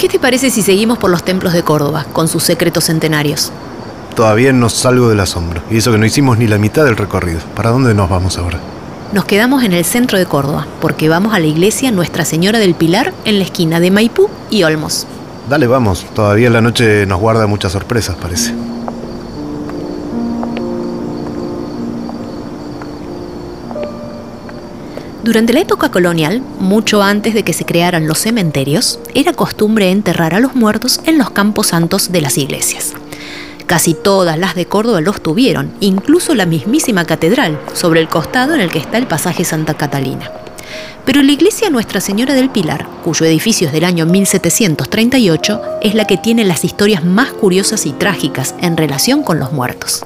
¿Qué te parece si seguimos por los templos de Córdoba, con sus secretos centenarios? Todavía no salgo del asombro. Y eso que no hicimos ni la mitad del recorrido. ¿Para dónde nos vamos ahora? Nos quedamos en el centro de Córdoba, porque vamos a la iglesia Nuestra Señora del Pilar en la esquina de Maipú y Olmos. Dale, vamos. Todavía la noche nos guarda muchas sorpresas, parece. Durante la época colonial, mucho antes de que se crearan los cementerios, era costumbre enterrar a los muertos en los campos santos de las iglesias. Casi todas las de Córdoba los tuvieron, incluso la mismísima catedral, sobre el costado en el que está el pasaje Santa Catalina. Pero la iglesia Nuestra Señora del Pilar, cuyo edificio es del año 1738, es la que tiene las historias más curiosas y trágicas en relación con los muertos.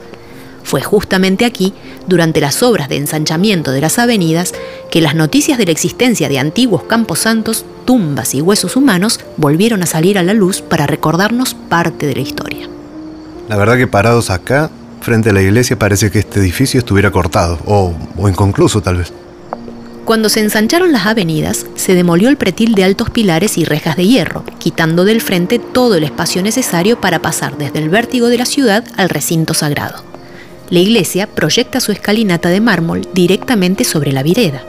Fue justamente aquí, durante las obras de ensanchamiento de las avenidas, que las noticias de la existencia de antiguos campos santos, tumbas y huesos humanos volvieron a salir a la luz para recordarnos parte de la historia. La verdad que parados acá, frente a la iglesia, parece que este edificio estuviera cortado, o, o inconcluso tal vez. Cuando se ensancharon las avenidas, se demolió el pretil de altos pilares y rejas de hierro, quitando del frente todo el espacio necesario para pasar desde el vértigo de la ciudad al recinto sagrado. La iglesia proyecta su escalinata de mármol directamente sobre la vireda.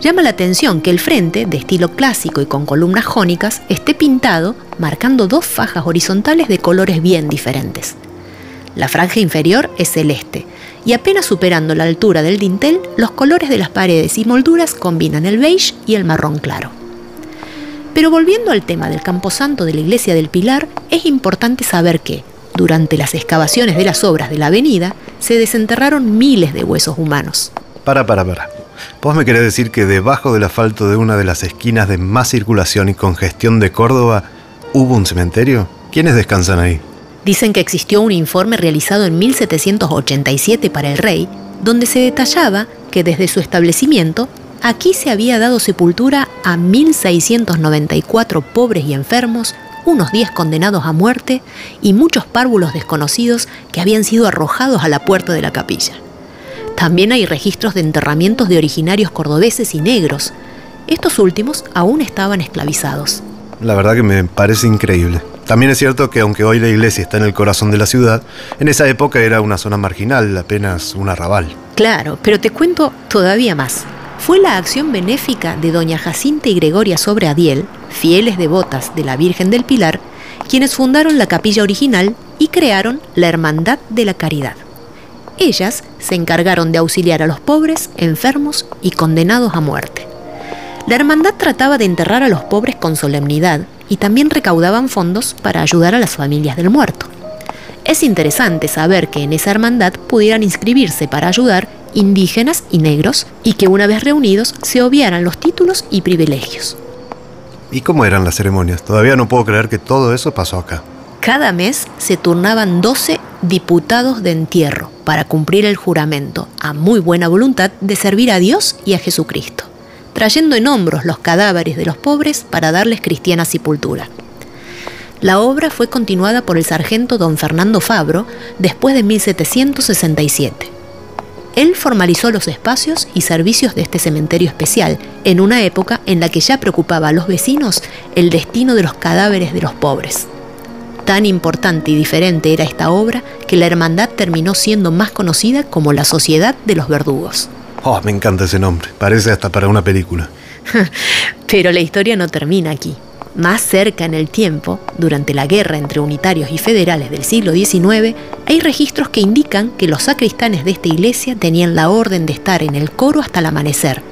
Llama la atención que el frente, de estilo clásico y con columnas jónicas, esté pintado marcando dos fajas horizontales de colores bien diferentes. La franja inferior es celeste y apenas superando la altura del dintel, los colores de las paredes y molduras combinan el beige y el marrón claro. Pero volviendo al tema del camposanto de la iglesia del Pilar, es importante saber que, durante las excavaciones de las obras de la avenida, se desenterraron miles de huesos humanos. Para, para, para. ¿Vos me querés decir que debajo del asfalto de una de las esquinas de más circulación y congestión de Córdoba hubo un cementerio? ¿Quiénes descansan ahí? Dicen que existió un informe realizado en 1787 para el rey, donde se detallaba que desde su establecimiento aquí se había dado sepultura a 1.694 pobres y enfermos, unos 10 condenados a muerte y muchos párvulos desconocidos que habían sido arrojados a la puerta de la capilla. También hay registros de enterramientos de originarios cordobeses y negros. Estos últimos aún estaban esclavizados. La verdad que me parece increíble. También es cierto que aunque hoy la iglesia está en el corazón de la ciudad, en esa época era una zona marginal, apenas un arrabal. Claro, pero te cuento todavía más. Fue la acción benéfica de doña Jacinta y Gregoria Sobreadiel, fieles devotas de la Virgen del Pilar, quienes fundaron la capilla original y crearon la Hermandad de la Caridad. Ellas se encargaron de auxiliar a los pobres, enfermos y condenados a muerte. La hermandad trataba de enterrar a los pobres con solemnidad y también recaudaban fondos para ayudar a las familias del muerto. Es interesante saber que en esa hermandad pudieran inscribirse para ayudar indígenas y negros y que una vez reunidos se obviaran los títulos y privilegios. ¿Y cómo eran las ceremonias? Todavía no puedo creer que todo eso pasó acá. Cada mes se turnaban 12 diputados de entierro para cumplir el juramento, a muy buena voluntad, de servir a Dios y a Jesucristo, trayendo en hombros los cadáveres de los pobres para darles cristiana sepultura. La obra fue continuada por el sargento don Fernando Fabro después de 1767. Él formalizó los espacios y servicios de este cementerio especial en una época en la que ya preocupaba a los vecinos el destino de los cadáveres de los pobres. Tan importante y diferente era esta obra que la hermandad terminó siendo más conocida como la Sociedad de los Verdugos. Oh, me encanta ese nombre. Parece hasta para una película. Pero la historia no termina aquí. Más cerca en el tiempo, durante la guerra entre unitarios y federales del siglo XIX, hay registros que indican que los sacristanes de esta iglesia tenían la orden de estar en el coro hasta el amanecer,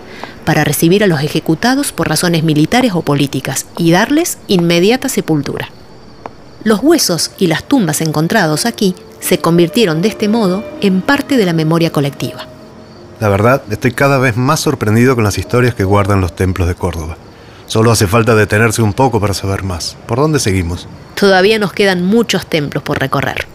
para recibir a los ejecutados por razones militares o políticas y darles inmediata sepultura. Los huesos y las tumbas encontrados aquí se convirtieron de este modo en parte de la memoria colectiva. La verdad, estoy cada vez más sorprendido con las historias que guardan los templos de Córdoba. Solo hace falta detenerse un poco para saber más. ¿Por dónde seguimos? Todavía nos quedan muchos templos por recorrer.